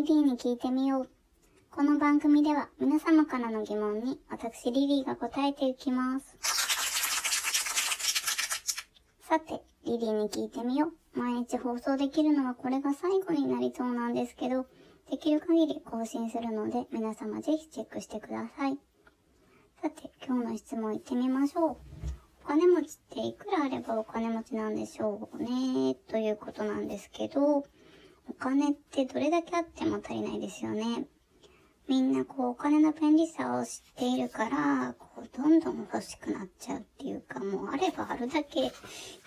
リリーに聞いてみよう。この番組では皆様からの疑問に私リリーが答えていきます。さて、リリーに聞いてみよう。毎日放送できるのはこれが最後になりそうなんですけど、できる限り更新するので皆様ぜひチェックしてください。さて、今日の質問いってみましょう。お金持ちっていくらあればお金持ちなんでしょうねということなんですけど、お金ってどれだけあっても足りないですよね。みんなこうお金の便利さを知っているから、こうどんどん欲しくなっちゃうっていうか、もうあればあるだけ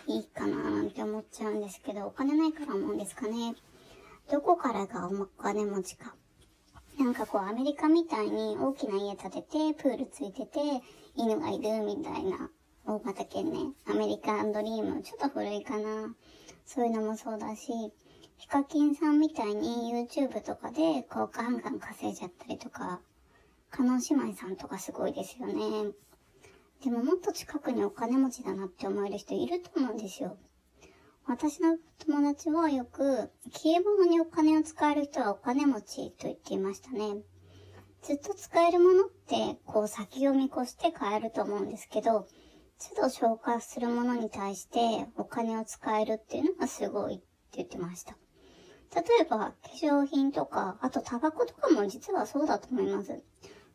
いいかななんて思っちゃうんですけど、お金ないから思うんですかね。どこからがお金持ちか。なんかこうアメリカみたいに大きな家建てて、プールついてて、犬がいるみたいな大型犬ね。アメリカンドリーム、ちょっと古いかな。そういうのもそうだし、ヒカキンさんみたいに YouTube とかでこうガンガン稼いじゃったりとか、カノン姉妹さんとかすごいですよね。でももっと近くにお金持ちだなって思える人いると思うんですよ。私の友達はよく、消え物にお金を使える人はお金持ちと言っていましたね。ずっと使えるものって、こう先を見越して買えると思うんですけど、都度消化するものに対してお金を使えるっていうのがすごいって言ってました。例えば、化粧品とか、あとタバコとかも実はそうだと思います。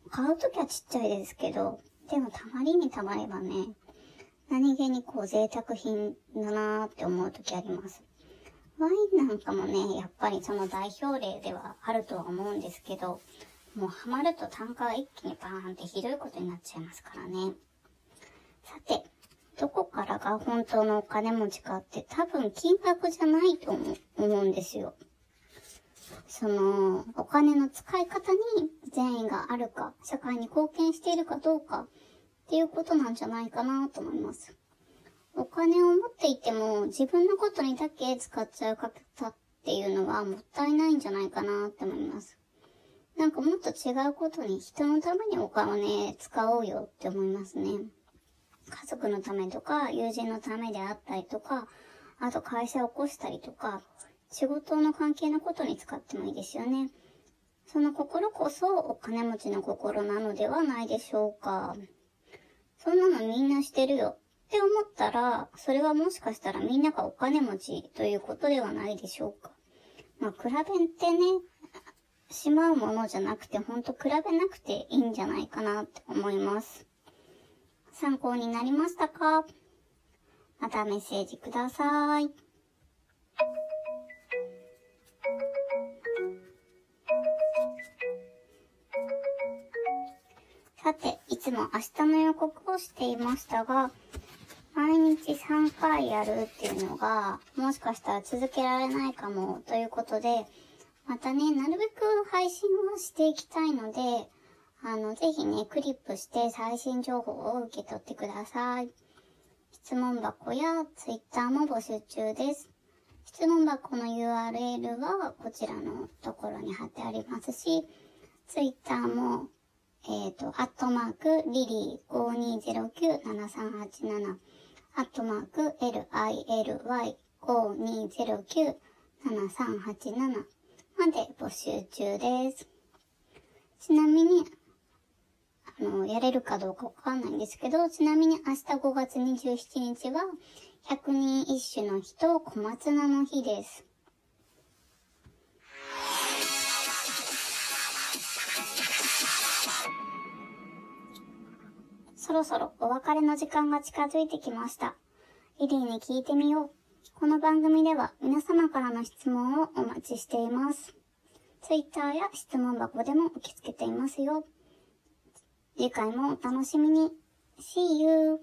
買うときはちっちゃいですけど、でもたまりにたまればね、何気にこう贅沢品だなーって思うときあります。ワインなんかもね、やっぱりその代表例ではあるとは思うんですけど、もうハマると単価が一気にバーンってひどいことになっちゃいますからね。さて、どこからが本当のお金持ちかって多分金額じゃないと思うんですよ。その、お金の使い方に善意があるか、社会に貢献しているかどうかっていうことなんじゃないかなと思います。お金を持っていても自分のことにだけ使っちゃう方っていうのはもったいないんじゃないかなって思います。なんかもっと違うことに人のためにお金使おうよって思いますね。家族のためとか、友人のためであったりとか、あと会社を起こしたりとか、仕事の関係のことに使ってもいいですよね。その心こそお金持ちの心なのではないでしょうか。そんなのみんなしてるよって思ったら、それはもしかしたらみんながお金持ちということではないでしょうか。まあ、比べてね、しまうものじゃなくて、ほんと比べなくていいんじゃないかなって思います。参考になりましたか？またメッセージください。さて、いつも明日の予告をしていましたが、毎日3回やるっていうのが、もしかしたら続けられないかもということで、またね、なるべく配信をしていきたいので、あの、ぜひね、クリップして最新情報を受け取ってください。質問箱や Twitter も募集中です。質問箱の URL はこちらのところに貼ってありますし、Twitter も、えっ、ー、と、アットマーク、リリー5209-7387、アットマーク、LILY5209-7387 まで募集中です。ちなみに、あの、やれるかどうかわかんないんですけど、ちなみに明日5月27日は、百人一首の日と小松菜の日です。そろそろお別れの時間が近づいてきました。リリーに聞いてみよう。この番組では皆様からの質問をお待ちしています。Twitter や質問箱でも受け付けていますよ。次回もお楽しみに。See you!